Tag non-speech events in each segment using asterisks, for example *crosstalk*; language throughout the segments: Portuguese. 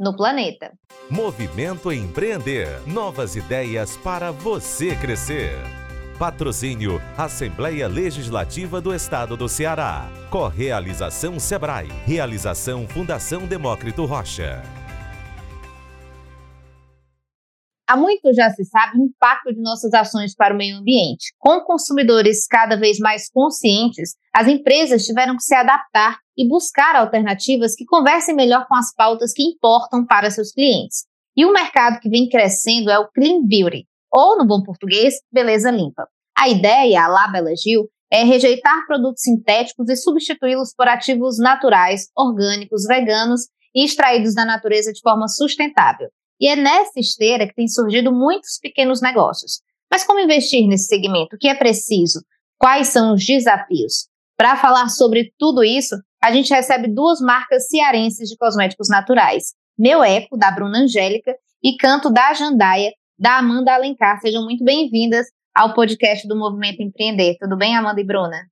no planeta. Movimento Empreender. Novas ideias para você crescer. Patrocínio Assembleia Legislativa do Estado do Ceará. Correalização Sebrae. Realização Fundação Demócrito Rocha. Há muito já se sabe o impacto de nossas ações para o meio ambiente. Com consumidores cada vez mais conscientes, as empresas tiveram que se adaptar e buscar alternativas que conversem melhor com as pautas que importam para seus clientes. E o mercado que vem crescendo é o Clean Beauty, ou, no bom português, beleza limpa. A ideia, a Lab Gil, é rejeitar produtos sintéticos e substituí-los por ativos naturais, orgânicos, veganos e extraídos da natureza de forma sustentável. E é nessa esteira que tem surgido muitos pequenos negócios. Mas como investir nesse segmento? O que é preciso? Quais são os desafios? Para falar sobre tudo isso, a gente recebe duas marcas cearenses de cosméticos naturais. Meu Eco, da Bruna Angélica, e Canto da Jandaia, da Amanda Alencar. Sejam muito bem-vindas ao podcast do Movimento Empreender. Tudo bem, Amanda e Bruna?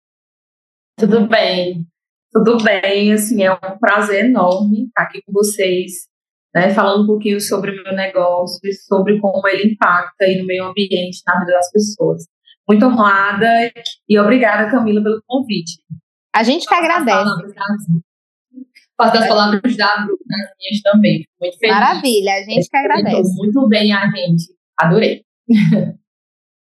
Tudo bem, tudo bem. Assim, é um prazer enorme estar aqui com vocês, né, falando um pouquinho sobre o meu negócio e sobre como ele impacta aí no meio ambiente, na vida das pessoas. Muito honrada e obrigada, Camila, pelo convite. A gente que agradece. Faço as palavras da Bruna, as minhas também. Muito feliz. Maravilha, a gente que agradece. Muito bem a gente. Adorei. *laughs*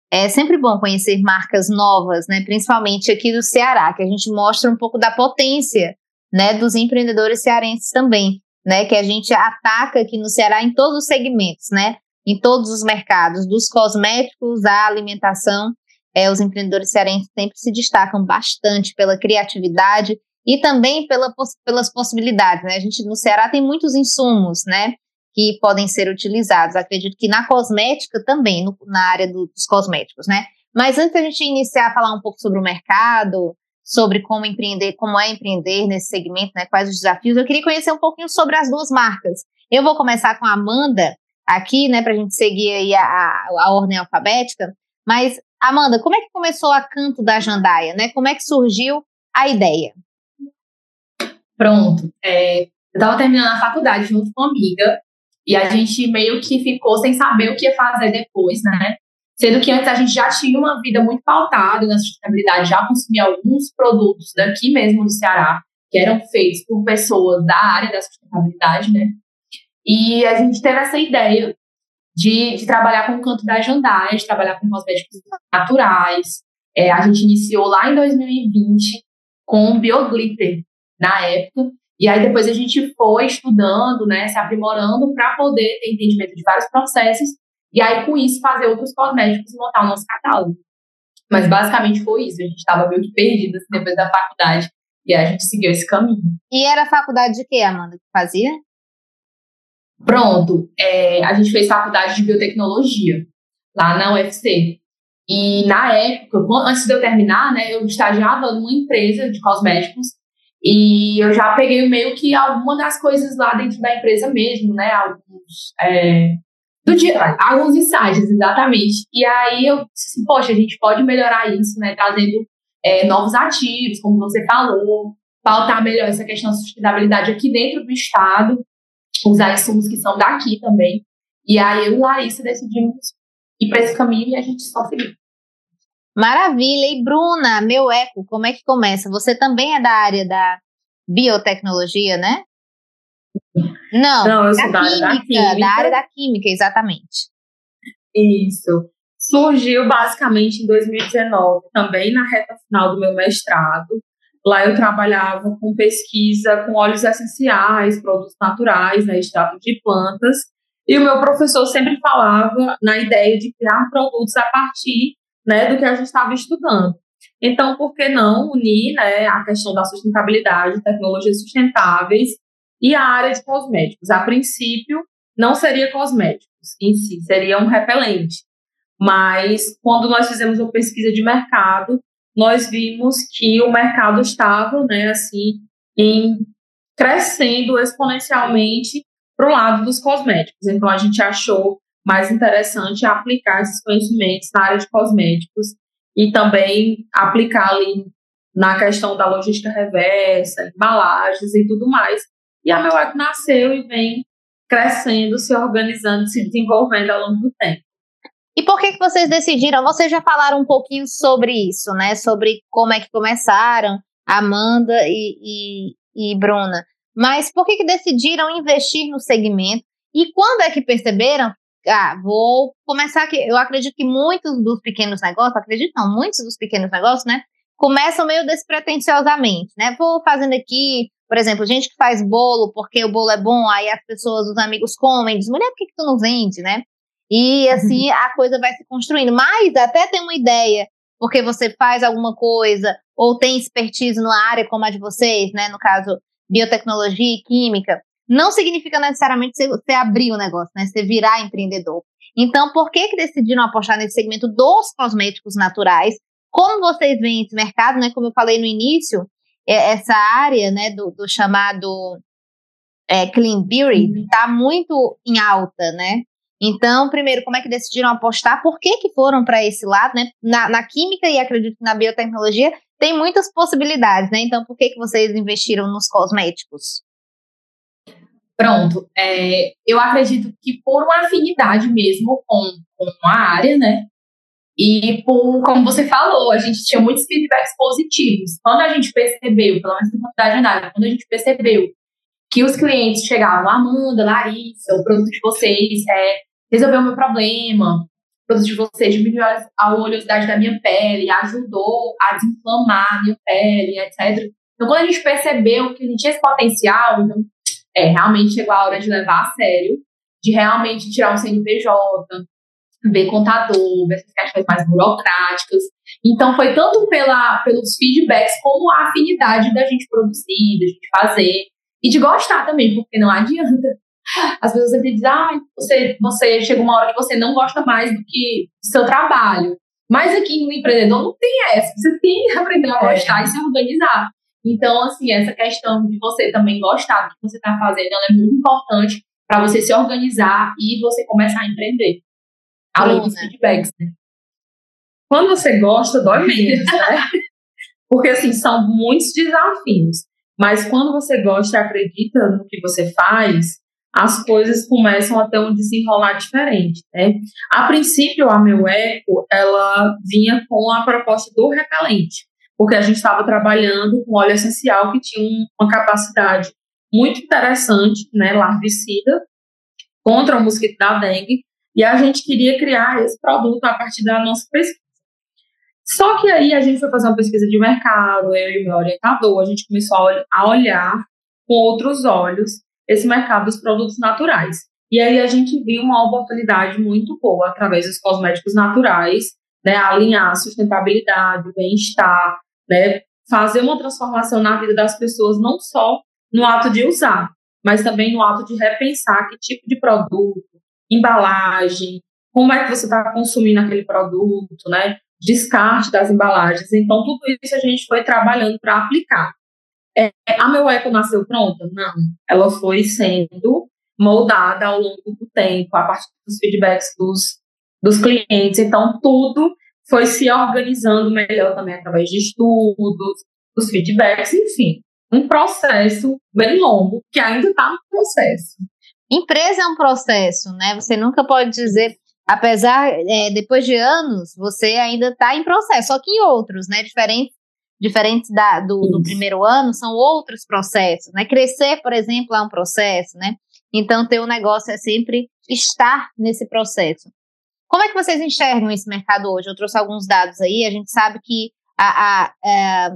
É sempre bom conhecer marcas novas, né? Principalmente aqui do Ceará, que a gente mostra um pouco da potência, né, dos empreendedores cearenses também, né? Que a gente ataca aqui no Ceará em todos os segmentos, né? Em todos os mercados, dos cosméticos à alimentação é, os empreendedores cearenses sempre se destacam bastante pela criatividade e também pela, pelas possibilidades. Né? A gente no Ceará tem muitos insumos, né? Que podem ser utilizados. Acredito que na cosmética também, no, na área do, dos cosméticos, né? Mas antes da gente iniciar a falar um pouco sobre o mercado, sobre como empreender, como é empreender nesse segmento, né? Quais os desafios, eu queria conhecer um pouquinho sobre as duas marcas. Eu vou começar com a Amanda aqui, né? Para a gente seguir aí a, a, a ordem alfabética. Mas Amanda, como é que começou a Canto da Jandaia, né? Como é que surgiu a ideia? Pronto. É, eu estava terminando a faculdade junto com uma amiga e a gente meio que ficou sem saber o que fazer depois, né? Sendo que antes a gente já tinha uma vida muito pautada na sustentabilidade, já consumia alguns produtos daqui mesmo do Ceará, que eram feitos por pessoas da área da sustentabilidade, né? E a gente teve essa ideia de, de trabalhar com o canto da jandaia, de trabalhar com cosméticos naturais. É, a gente iniciou lá em 2020 com o Bioglitter, na época, e aí depois a gente foi estudando, né, se aprimorando para poder ter entendimento de vários processos, e aí com isso fazer outros cosméticos e montar o nosso catálogo. Mas basicamente foi isso, a gente estava meio que perdido assim, depois da faculdade, e aí a gente seguiu esse caminho. E era a faculdade de quê, Amanda, que fazia? Pronto, é, a gente fez faculdade de biotecnologia lá na UFC. E na época, antes de eu terminar, né, eu estagiava numa empresa de cosméticos e eu já peguei meio que alguma das coisas lá dentro da empresa mesmo, né, alguns é, do dia, alguns insights exatamente. E aí eu disse, assim, poxa, a gente pode melhorar isso, né, trazendo é, novos ativos, como você falou, pautar melhor essa questão da sustentabilidade aqui dentro do estado usar insumos que são daqui também. E aí eu e Larissa decidimos ir para esse caminho e a gente só seguiu. Maravilha! E Bruna, meu eco, como é que começa? Você também é da área da biotecnologia, né? Não, Não eu sou da, química, área da química. Da área da química, exatamente. Isso. Surgiu basicamente em 2019, também na reta final do meu mestrado. Lá eu trabalhava com pesquisa com óleos essenciais, produtos naturais, né, extrato de plantas. E o meu professor sempre falava na ideia de criar produtos a partir né, do que a gente estava estudando. Então, por que não unir né, a questão da sustentabilidade, tecnologias sustentáveis e a área de cosméticos? A princípio, não seria cosméticos em si, seria um repelente. Mas quando nós fizemos uma pesquisa de mercado, nós vimos que o mercado estava, né, assim, em crescendo exponencialmente para o lado dos cosméticos. Então a gente achou mais interessante aplicar esses conhecimentos na área de cosméticos e também aplicar ali na questão da logística reversa, embalagens e tudo mais. E a Meuec nasceu e vem crescendo, se organizando, se desenvolvendo ao longo do tempo. E por que, que vocês decidiram? Vocês já falaram um pouquinho sobre isso, né? Sobre como é que começaram, Amanda e, e, e Bruna. Mas por que, que decidiram investir no segmento? E quando é que perceberam? Ah, vou começar aqui. Eu acredito que muitos dos pequenos negócios, acredito não, muitos dos pequenos negócios, né? Começam meio despretensiosamente, né? Vou fazendo aqui, por exemplo, gente que faz bolo porque o bolo é bom, aí as pessoas, os amigos comem, diz, mulher, por que, que tu não vende, né? E assim a coisa vai se construindo. Mas até tem uma ideia, porque você faz alguma coisa, ou tem expertise numa área como a de vocês, né? No caso, biotecnologia e química, não significa necessariamente você abrir o negócio, né? Você virar empreendedor. Então, por que, que decidiram apostar nesse segmento dos cosméticos naturais? Como vocês veem esse mercado, né? Como eu falei no início, essa área, né, do, do chamado é, clean beauty está uhum. muito em alta, né? Então, primeiro, como é que decidiram apostar? Por que, que foram para esse lado, né? Na, na, química e acredito que na biotecnologia tem muitas possibilidades, né? Então, por que, que vocês investiram nos cosméticos? Pronto. É, eu acredito que por uma afinidade mesmo com, com a área, né? E por, como você falou, a gente tinha muitos feedbacks positivos. Quando a gente percebeu, pelo menos na quantidade de área, quando a gente percebeu que os clientes chegavam, Amanda, Larissa, o produto de vocês é, resolveu o meu problema, o produto de vocês diminuiu a oleosidade da minha pele, ajudou a desinflamar a minha pele, etc. Então, quando a gente percebeu que a gente tinha esse potencial, então, é, realmente chegou a hora de levar a sério, de realmente tirar um CNPJ, ver contador, ver essas questões mais burocráticas. Então, foi tanto pela, pelos feedbacks como a afinidade da gente produzir, da gente fazer, e de gostar também, porque não adianta. As pessoas sempre dizem, ah, você, você chega uma hora que você não gosta mais do que do seu trabalho. Mas aqui no empreendedor não tem essa. Você tem que aprender a gostar e se organizar. Então, assim, essa questão de você também gostar do que você está fazendo, é muito importante para você se organizar e você começar a empreender. Além dos feedbacks, né? Quando você gosta, dói menos, né? *laughs* Porque, assim, são muitos desafios. Mas quando você gosta e acredita no que você faz, as coisas começam a ter um desenrolar diferente, né? A princípio, a Meu Eco, ela vinha com a proposta do repelente, porque a gente estava trabalhando com óleo essencial que tinha uma capacidade muito interessante, né, larvicida, contra o mosquito da dengue, e a gente queria criar esse produto a partir da nossa pesquisa. Só que aí a gente foi fazer uma pesquisa de mercado, eu e meu orientador, a gente começou a olhar com outros olhos esse mercado dos produtos naturais. E aí a gente viu uma oportunidade muito boa através dos cosméticos naturais, né, alinhar sustentabilidade, o bem-estar, né, fazer uma transformação na vida das pessoas, não só no ato de usar, mas também no ato de repensar que tipo de produto, embalagem, como é que você está consumindo aquele produto, né? descarte das embalagens. Então, tudo isso a gente foi trabalhando para aplicar. É, a meu eco nasceu pronta? Não. Ela foi sendo moldada ao longo do tempo, a partir dos feedbacks dos, dos clientes. Então, tudo foi se organizando melhor também através de estudos, dos feedbacks, enfim. Um processo bem longo, que ainda está no processo. Empresa é um processo, né? Você nunca pode dizer, apesar, é, depois de anos, você ainda está em processo, só que em outros, né? Diferentes, diferentes da, do, do, primeiro ano, são outros processos, né? Crescer, por exemplo, é um processo, né? Então, ter um negócio é sempre estar nesse processo. Como é que vocês enxergam esse mercado hoje? Eu trouxe alguns dados aí, a gente sabe que a, a, a é,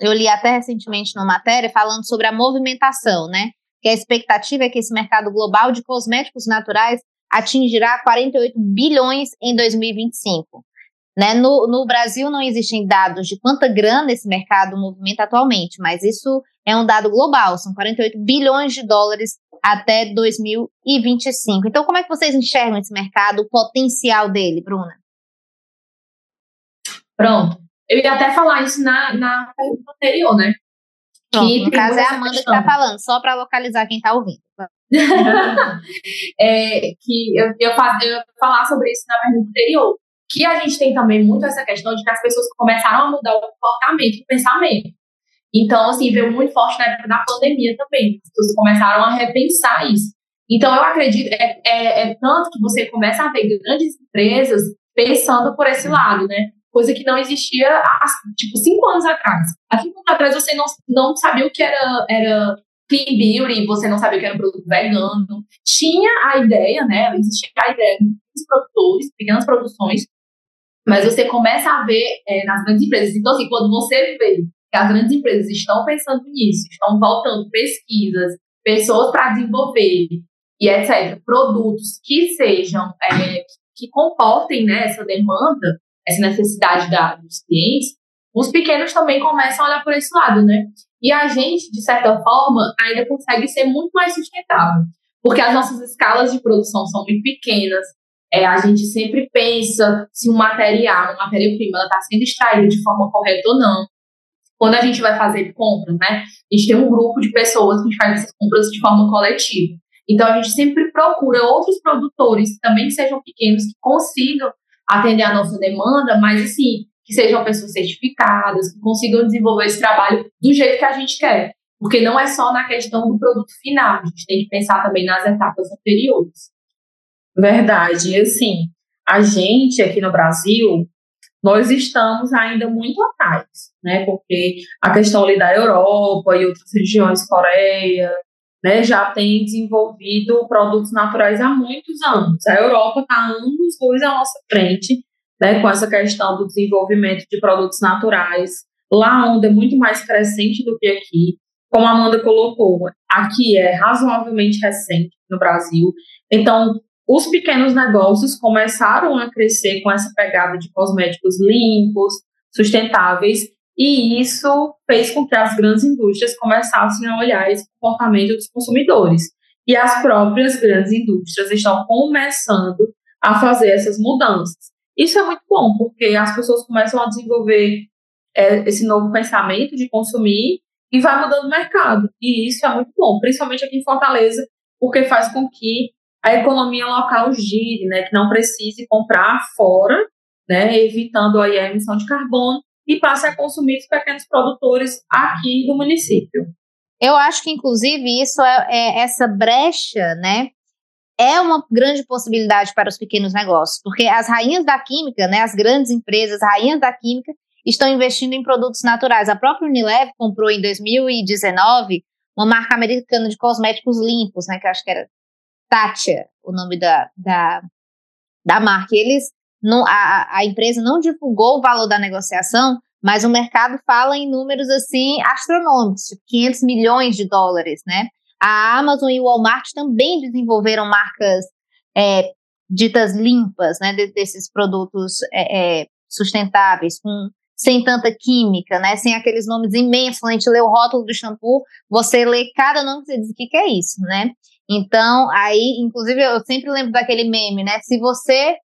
eu li até recentemente numa matéria falando sobre a movimentação, né? Que a expectativa é que esse mercado global de cosméticos naturais atingirá 48 bilhões em 2025. Né? No, no Brasil não existem dados de quanta grana esse mercado movimenta atualmente, mas isso é um dado global, são 48 bilhões de dólares até 2025. Então, como é que vocês enxergam esse mercado, o potencial dele, Bruna? Pronto. Eu ia até falar isso na, na pergunta anterior, né? Pronto, no caso é a Amanda questão. que está falando, só para localizar quem está ouvindo. é, que eu, eu, eu ia falar sobre isso na pergunta anterior. Que a gente tem também muito essa questão de que as pessoas começaram a mudar o comportamento, o pensamento. Então, assim, veio muito forte na época da pandemia também. As pessoas começaram a repensar isso. Então, eu acredito, é, é, é tanto que você começa a ver grandes empresas pensando por esse lado, né? Coisa que não existia há, tipo, cinco anos atrás. Há cinco anos atrás você não, não sabia o que era, era clean beauty, você não sabia o que era um produto vegano. Tinha a ideia, né? Existia a ideia de produtores, pequenas produções, mas você começa a ver é, nas grandes empresas. Então, assim, quando você vê que as grandes empresas estão pensando nisso, estão voltando pesquisas, pessoas para desenvolver e etc., produtos que sejam, é, que comportem né, essa demanda, essa necessidade da, dos clientes, os pequenos também começam a olhar por esse lado, né? E a gente, de certa forma, ainda consegue ser muito mais sustentável, porque as nossas escalas de produção são muito pequenas, é, a gente sempre pensa se um material, uma matéria-prima, está sendo extraída de forma correta ou não. Quando a gente vai fazer compras, né? A gente tem um grupo de pessoas que faz essas compras de forma coletiva. Então, a gente sempre procura outros produtores, também que sejam pequenos, que consigam atender a nossa demanda, mas assim, que sejam pessoas certificadas, que consigam desenvolver esse trabalho do jeito que a gente quer. Porque não é só na questão do produto final, a gente tem que pensar também nas etapas anteriores. Verdade. E assim, a gente aqui no Brasil, nós estamos ainda muito atrás, né? Porque a questão ali da Europa e outras regiões, Coreia, né, já tem desenvolvido produtos naturais há muitos anos. A Europa está anos luz à nossa frente, né, com essa questão do desenvolvimento de produtos naturais. Lá a onda é muito mais crescente do que aqui. Como a Amanda colocou, aqui é razoavelmente recente no Brasil. Então, os pequenos negócios começaram a crescer com essa pegada de cosméticos limpos, sustentáveis, e isso fez com que as grandes indústrias começassem a olhar esse comportamento dos consumidores. E as próprias grandes indústrias estão começando a fazer essas mudanças. Isso é muito bom, porque as pessoas começam a desenvolver é, esse novo pensamento de consumir e vai mudando o mercado. E isso é muito bom, principalmente aqui em Fortaleza, porque faz com que a economia local gire, né, que não precise comprar fora, né, evitando aí a emissão de carbono e passe a consumir os pequenos produtores aqui do município. Eu acho que, inclusive, isso é, é, essa brecha, né? É uma grande possibilidade para os pequenos negócios, porque as rainhas da química, né, as grandes empresas, rainhas da química, estão investindo em produtos naturais. A própria Unilever comprou em 2019 uma marca americana de cosméticos limpos, né, que acho que era Tatcha, o nome da, da, da marca. E eles não, a, a empresa não divulgou o valor da negociação, mas o mercado fala em números assim astronômicos, tipo 500 milhões de dólares, né? A Amazon e o Walmart também desenvolveram marcas é, ditas limpas, né, desses produtos é, é, sustentáveis, com, sem tanta química, né, sem aqueles nomes imensos. Quando a gente lê o rótulo do shampoo, você lê cada nome e você diz o que, que é isso, né? Então, aí, inclusive, eu sempre lembro daquele meme, né? Se você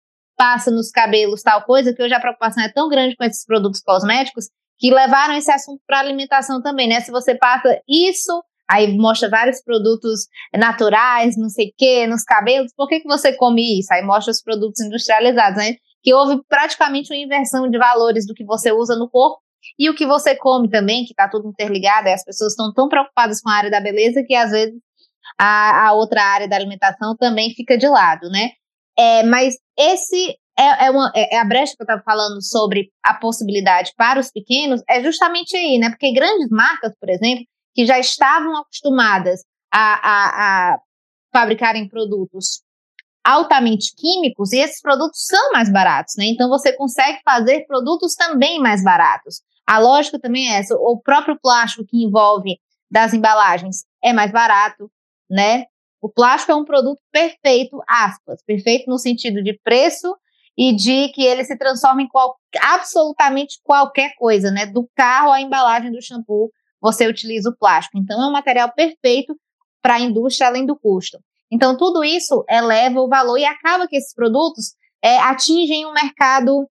passa nos cabelos tal coisa, que hoje a preocupação é tão grande com esses produtos cosméticos que levaram esse assunto para alimentação também, né? Se você passa isso, aí mostra vários produtos naturais, não sei o quê, nos cabelos, por que, que você come isso? Aí mostra os produtos industrializados, né? Que houve praticamente uma inversão de valores do que você usa no corpo e o que você come também, que está tudo interligado, as pessoas estão tão preocupadas com a área da beleza que às vezes a, a outra área da alimentação também fica de lado, né? É, mas esse é, é, uma, é, é a brecha que eu estava falando sobre a possibilidade para os pequenos, é justamente aí, né? Porque grandes marcas, por exemplo, que já estavam acostumadas a, a, a fabricarem produtos altamente químicos, e esses produtos são mais baratos, né? Então você consegue fazer produtos também mais baratos. A lógica também é essa, o próprio plástico que envolve das embalagens é mais barato, né? O plástico é um produto perfeito, aspas, perfeito no sentido de preço e de que ele se transforma em qual, absolutamente qualquer coisa, né? Do carro à embalagem do shampoo, você utiliza o plástico. Então, é um material perfeito para a indústria além do custo. Então, tudo isso eleva o valor e acaba que esses produtos é, atingem um mercado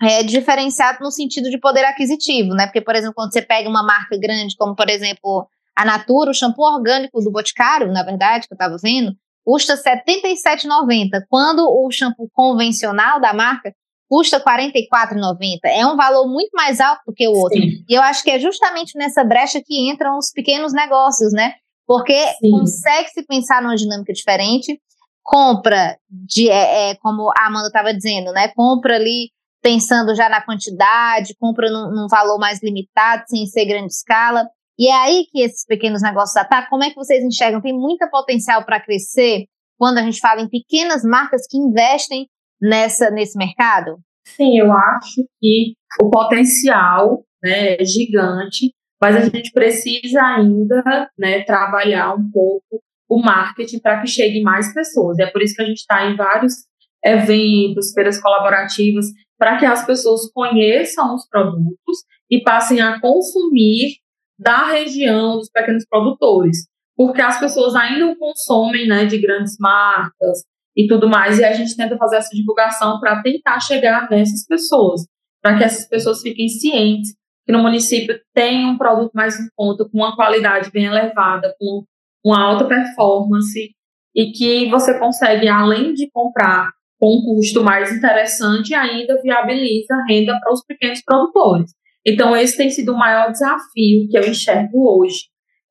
é, diferenciado no sentido de poder aquisitivo, né? Porque, por exemplo, quando você pega uma marca grande, como, por exemplo, a Natura, o shampoo orgânico do Boticário, na verdade, que eu estava vendo, custa R$ 77,90, quando o shampoo convencional da marca custa R$ 44,90. É um valor muito mais alto do que o outro. Sim. E eu acho que é justamente nessa brecha que entram os pequenos negócios, né? Porque consegue se pensar numa dinâmica diferente, compra de, é, é como a Amanda estava dizendo, né? Compra ali pensando já na quantidade, compra num, num, valor mais limitado, sem ser grande escala. E é aí que esses pequenos negócios atacam. Como é que vocês enxergam? Tem muita potencial para crescer quando a gente fala em pequenas marcas que investem nessa, nesse mercado? Sim, eu acho que o potencial né, é gigante, mas a gente precisa ainda né, trabalhar um pouco o marketing para que chegue mais pessoas. É por isso que a gente está em vários eventos, feiras colaborativas, para que as pessoas conheçam os produtos e passem a consumir da região dos pequenos produtores. Porque as pessoas ainda consomem né, de grandes marcas e tudo mais, e a gente tenta fazer essa divulgação para tentar chegar nessas pessoas, para que essas pessoas fiquem cientes que no município tem um produto mais em conta, com uma qualidade bem elevada, com uma alta performance, e que você consegue, além de comprar com um custo mais interessante, ainda viabiliza renda para os pequenos produtores. Então, esse tem sido o maior desafio que eu enxergo hoje,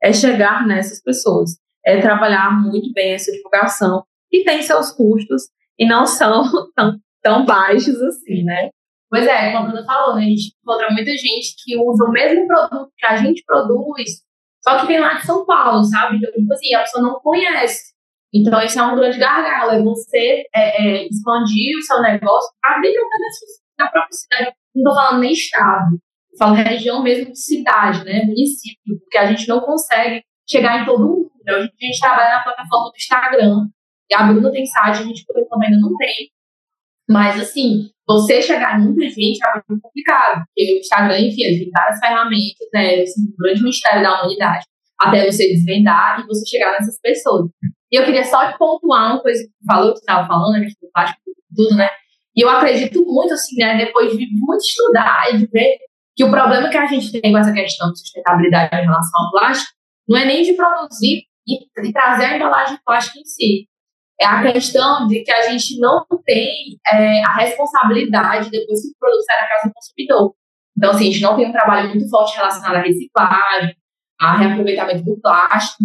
é chegar nessas pessoas, é trabalhar muito bem essa divulgação, e tem seus custos, e não são *laughs* tão, tão baixos assim, né? Pois é, como a Bruna falou, né? A gente encontra muita gente que usa o mesmo produto que a gente produz, só que vem lá de São Paulo, sabe? Então, tipo assim, a pessoa não conhece. Então, isso é um grande gargalo, é você é, é, expandir o seu negócio para dentro da própria cidade. Não estou falando nem estado, falo região mesmo de cidade, né? Município, porque a gente não consegue chegar em todo mundo. Né? A gente trabalha na plataforma do Instagram, e a Bruna tem site, a gente por enquanto ainda não tem. Mas, assim, você chegar em muita gente é muito complicado, porque o Instagram, enfim, tem várias ferramentas, né, assim, um grande mistério da humanidade, até você desvendar e você chegar nessas pessoas. E eu queria só pontuar uma coisa que você falou, que você estava falando, né, do tudo, né, e eu acredito muito, assim, né, depois de muito estudar e de ver que o problema que a gente tem com essa questão de sustentabilidade em relação ao plástico não é nem de produzir e, e trazer a embalagem plástica em si, é a questão de que a gente não tem é, a responsabilidade depois que o produto sai da casa do consumidor. Então, assim, a gente não tem um trabalho muito forte relacionado à reciclagem, a reaproveitamento do plástico.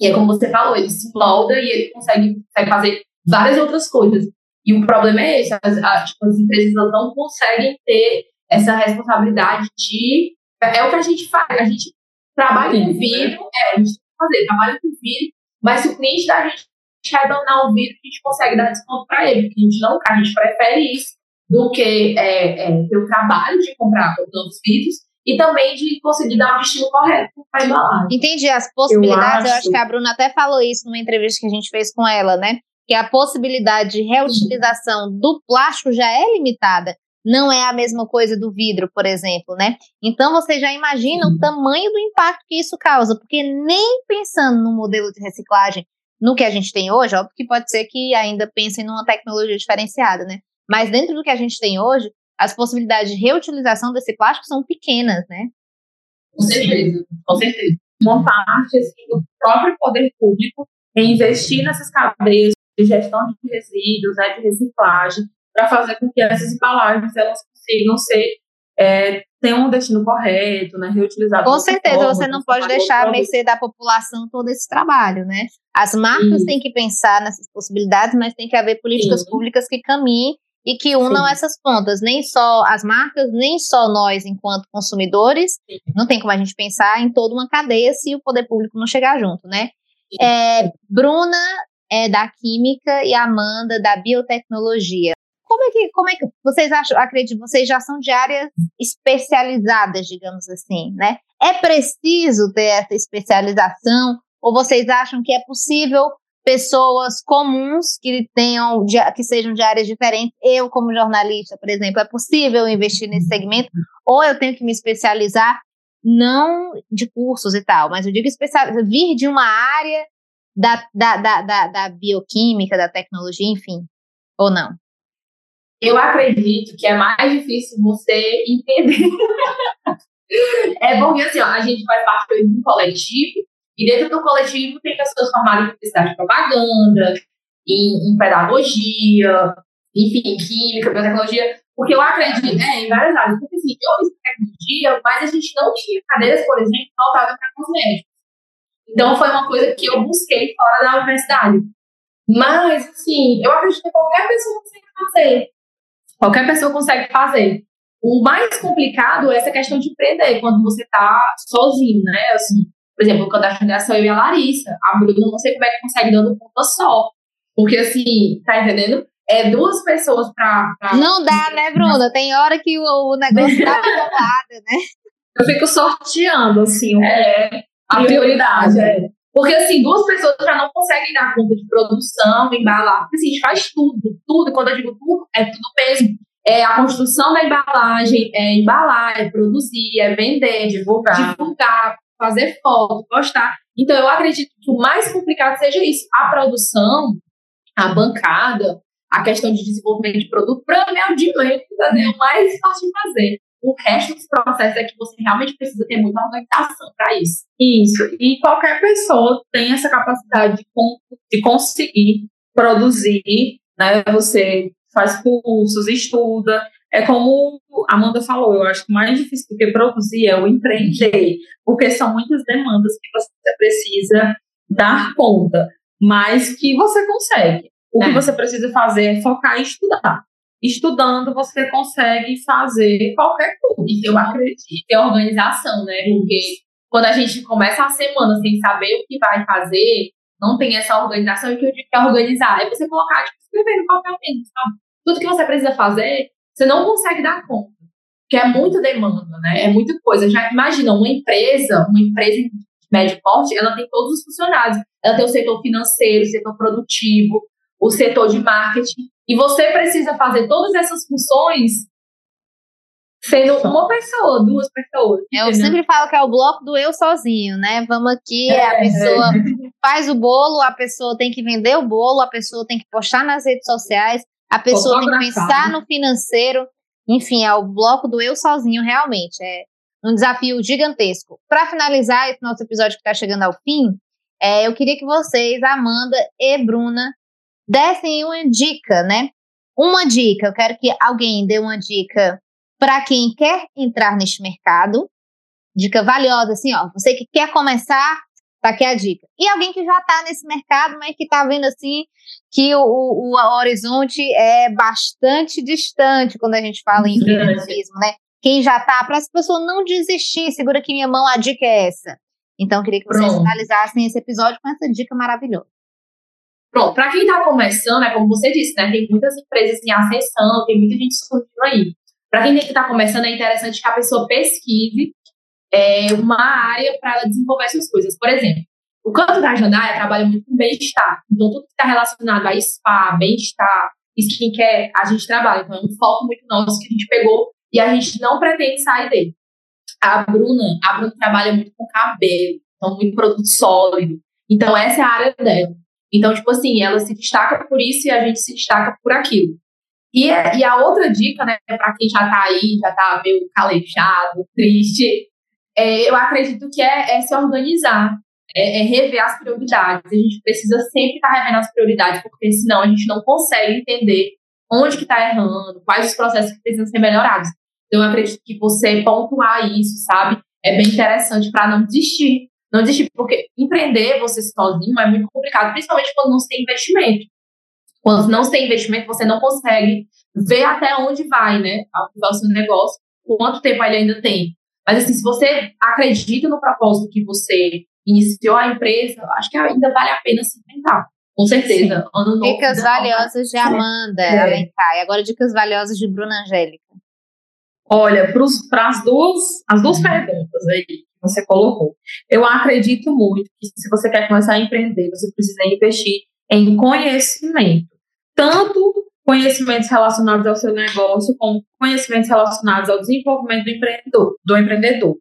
E é como você falou, ele se molda e ele consegue, consegue fazer várias outras coisas. E o problema é esse, as, as, tipo, as empresas não conseguem ter essa responsabilidade de... É, o que a gente faz, a gente trabalha com vidro, é, a gente tem que fazer, trabalha com vidro, mas se o cliente da gente retornar o vidro, a gente consegue dar desconto para ele, porque a gente não, a gente prefere isso do que é, é, ter o trabalho de comprar novos vidros e também de conseguir dar o destino correto para embalagem. Entendi as possibilidades. Eu acho... eu acho que a Bruna até falou isso numa entrevista que a gente fez com ela, né? Que a possibilidade de reutilização do plástico já é limitada. Não é a mesma coisa do vidro, por exemplo, né? Então você já imagina o tamanho do impacto que isso causa, porque nem pensando no modelo de reciclagem no que a gente tem hoje, óbvio que pode ser que ainda pensem numa tecnologia diferenciada, né? Mas dentro do que a gente tem hoje, as possibilidades de reutilização desse plástico são pequenas, né? Com certeza, com certeza. Uma parte assim, do próprio poder público em investir nessas cadeias de gestão de resíduos, né, de reciclagem, para fazer com que essas embalagens elas consigam ser é, ter um destino correto, né, reutilizado. Com certeza, forma, você não pode deixar a mercê da população todo esse trabalho, né? As marcas Sim. têm que pensar nessas possibilidades, mas tem que haver políticas Sim. públicas que caminhem e que unam Sim. essas pontas. Nem só as marcas, nem só nós, enquanto consumidores. Não tem como a gente pensar em toda uma cadeia se o poder público não chegar junto, né? É, Bruna é da Química e Amanda da Biotecnologia. Como é que, como é que vocês acham, acredito, vocês já são de áreas especializadas, digamos assim, né? É preciso ter essa especialização ou vocês acham que é possível pessoas comuns que tenham que sejam de áreas diferentes, eu como jornalista, por exemplo, é possível investir nesse segmento ou eu tenho que me especializar? não de cursos e tal, mas eu digo especial, vir de uma área da, da, da, da, da bioquímica, da tecnologia, enfim, ou não? Eu acredito que é mais difícil você entender. *laughs* é porque assim, ó, a gente faz parte de um coletivo, e dentro do coletivo tem pessoas formadas em publicidade de propaganda, em, em pedagogia, enfim, química, biotecnologia, porque eu acredito, é, em várias áreas. Porque assim, eu fiz tecnologia, mas a gente não tinha cadeiras, por exemplo, voltadas para cosméticos. Então foi uma coisa que eu busquei fora da universidade. Mas, assim, eu acredito que qualquer pessoa consegue fazer. Qualquer pessoa consegue fazer. O mais complicado é essa questão de empreender, quando você está sozinho, né? Assim, por exemplo, quando a fundação eu e a Larissa, a Bruna, não sei como é que consegue dando ponta só. Porque, assim, tá entendendo? É duas pessoas pra. pra... Não dá, né, Bruna? Tem hora que o, o negócio tá *laughs* lado, né? Eu fico sorteando, assim, é, a prioridade. É. Porque, assim, duas pessoas já não conseguem dar conta de produção, embalar. Porque, assim, a gente faz tudo, tudo. Quando eu digo tudo, é tudo mesmo. É a construção da embalagem, é embalar, é produzir, é vender, divulgar, divulgar fazer foto, postar. Então, eu acredito que o mais complicado seja isso. A produção, a bancada, a questão de desenvolvimento de produto, para mim é o de menos, é o mais fácil de fazer. O resto dos processos é que você realmente precisa ter muita organização para isso. Isso. E qualquer pessoa tem essa capacidade de, de conseguir produzir, né? Você faz cursos, estuda. É como a Amanda falou, eu acho que o mais difícil do que produzir é o empreender, porque são muitas demandas que você precisa dar conta, mas que você consegue. O é. que você precisa fazer é focar em estudar. Estudando, você consegue fazer qualquer coisa. Eu acredito, ter organização, né? Porque quando a gente começa a semana sem saber o que vai fazer, não tem essa organização. E o que eu digo que é organizar é você colocar, tipo, escrever no papel mesmo, sabe? Tudo que você precisa fazer, você não consegue dar conta. Porque é muita demanda, né? É muita coisa. Já imagina, uma empresa, uma empresa de médio porte, ela tem todos os funcionários. Ela tem o setor financeiro, o setor produtivo, o setor de marketing, e você precisa fazer todas essas funções sendo uma pessoa, duas pessoas. Eu sempre falo que é o bloco do eu sozinho, né? Vamos aqui, é, a pessoa é. faz o bolo, a pessoa tem que vender o bolo, a pessoa tem que postar nas redes sociais, a pessoa tem que pensar no financeiro. Enfim, é o bloco do eu sozinho, realmente. É um desafio gigantesco. Para finalizar esse nosso episódio que está chegando ao fim, é, eu queria que vocês, Amanda e Bruna, dessem uma dica, né? Uma dica, eu quero que alguém dê uma dica para quem quer entrar neste mercado. Dica valiosa, assim, ó. Você que quer começar, tá aqui a dica. E alguém que já está nesse mercado, mas que está vendo assim que o, o, o, horizonte é bastante distante quando a gente fala em empreendedorismo, né? Quem já está, para as pessoas não desistir, segura aqui minha mão, a dica é essa. Então, queria que vocês Pronto. finalizassem esse episódio com essa dica maravilhosa. Pronto, para quem está começando, é como você disse, né? Tem muitas empresas em ascensão, tem muita gente surgindo aí. Para quem está começando, é interessante que a pessoa pesquise é, uma área para desenvolver suas coisas. Por exemplo, o canto da Jandaia trabalha muito com bem-estar. Então, tudo que está relacionado a spa, bem-estar, skincare, a gente trabalha. Então, é um foco muito nosso que a gente pegou e a gente não pretende sair dele. A Bruna, a Bruna trabalha muito com cabelo, então muito produto sólido. Então, essa é a área dela. Então, tipo assim, ela se destaca por isso e a gente se destaca por aquilo. E, e a outra dica, né, para quem já tá aí, já tá meio calejado, *laughs* triste, é, eu acredito que é, é se organizar, é, é, rever as prioridades. A gente precisa sempre estar tá revendo as prioridades, porque senão a gente não consegue entender onde que está errando, quais os processos que precisam ser melhorados. Então, eu acredito que você pontuar isso, sabe, é bem interessante para não desistir. Não desistir, porque empreender você sozinho é muito complicado, principalmente quando não se tem investimento. Quando não se tem investimento, você não consegue ver até onde vai, né? O seu negócio, quanto tempo ele ainda tem. Mas, assim, se você acredita no propósito que você iniciou a empresa, acho que ainda vale a pena se tentar. Com certeza. Ano novo, dicas valiosas de Amanda é. Alencar. E agora dicas valiosas de Bruna Angélica. Olha, para as duas, as duas perguntas aí você colocou. Eu acredito muito que se você quer começar a empreender, você precisa investir em conhecimento. Tanto conhecimentos relacionados ao seu negócio, como conhecimentos relacionados ao desenvolvimento do empreendedor. Do empreendedor.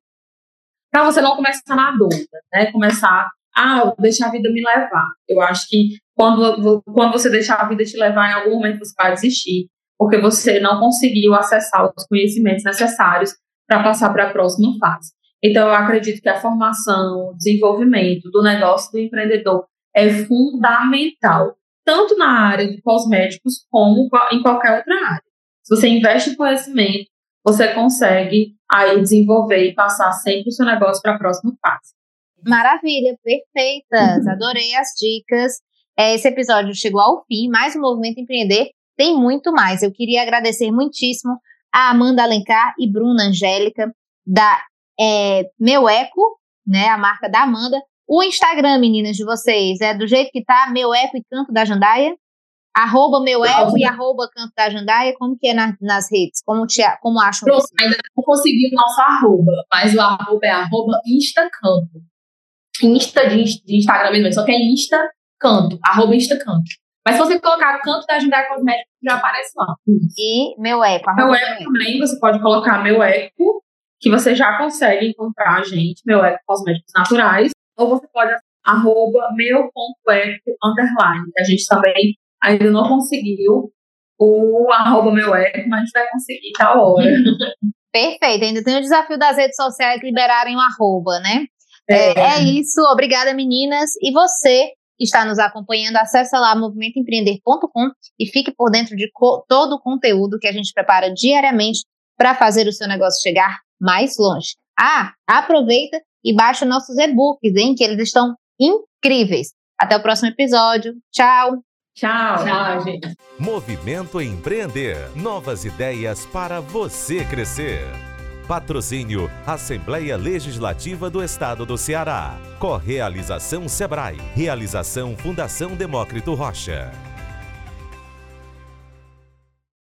para você não começar na dúvida, né? Começar, ah, deixar a vida me levar. Eu acho que quando, quando você deixar a vida te levar, em algum momento você vai desistir, porque você não conseguiu acessar os conhecimentos necessários para passar para a próxima fase. Então, eu acredito que a formação, o desenvolvimento do negócio do empreendedor é fundamental, tanto na área de cosméticos como em qualquer outra área. Se você investe em conhecimento, você consegue aí desenvolver e passar sempre o seu negócio para a próxima fase. Maravilha, perfeitas. Uhum. Adorei as dicas. É, esse episódio chegou ao fim, mas o Movimento Empreender tem muito mais. Eu queria agradecer muitíssimo a Amanda Alencar e Bruna Angélica, da é, Meu Eco, né, a marca da Amanda. O Instagram, meninas, de vocês, é do jeito que tá, Meu Eco e Canto da Jandaia? Arroba Meu Eco e arroba Canto da Jandaia, como que é na, nas redes? Como, te, como acham Pronto, vocês? ainda não consegui o nosso arroba, mas o arroba é arroba Instacanto. Insta de, de Instagram mesmo, só que é Insta Canto, arroba Insta Canto. Mas se você colocar Canto da Jandaia Cosméticos, já aparece lá. E Meu Eco. Meu Eco também, você pode colocar Meu Eco que você já consegue encontrar a gente, meu eco cosméticos naturais, ou você pode arroba meu.eco underline, que a gente também ainda não conseguiu o arroba meu eco, mas a gente vai conseguir tal *laughs* hora. Perfeito, ainda tem o desafio das redes sociais liberarem o arroba, né? É. é, é isso, obrigada meninas. E você que está nos acompanhando, acesse lá movimentoempreender.com e fique por dentro de todo o conteúdo que a gente prepara diariamente para fazer o seu negócio chegar mais longe. Ah, aproveita e baixa nossos e-books, hein, que eles estão incríveis. Até o próximo episódio. Tchau. Tchau. Tchau, gente. Movimento Empreender. Novas ideias para você crescer. Patrocínio Assembleia Legislativa do Estado do Ceará. Correalização Sebrae. Realização Fundação Demócrito Rocha.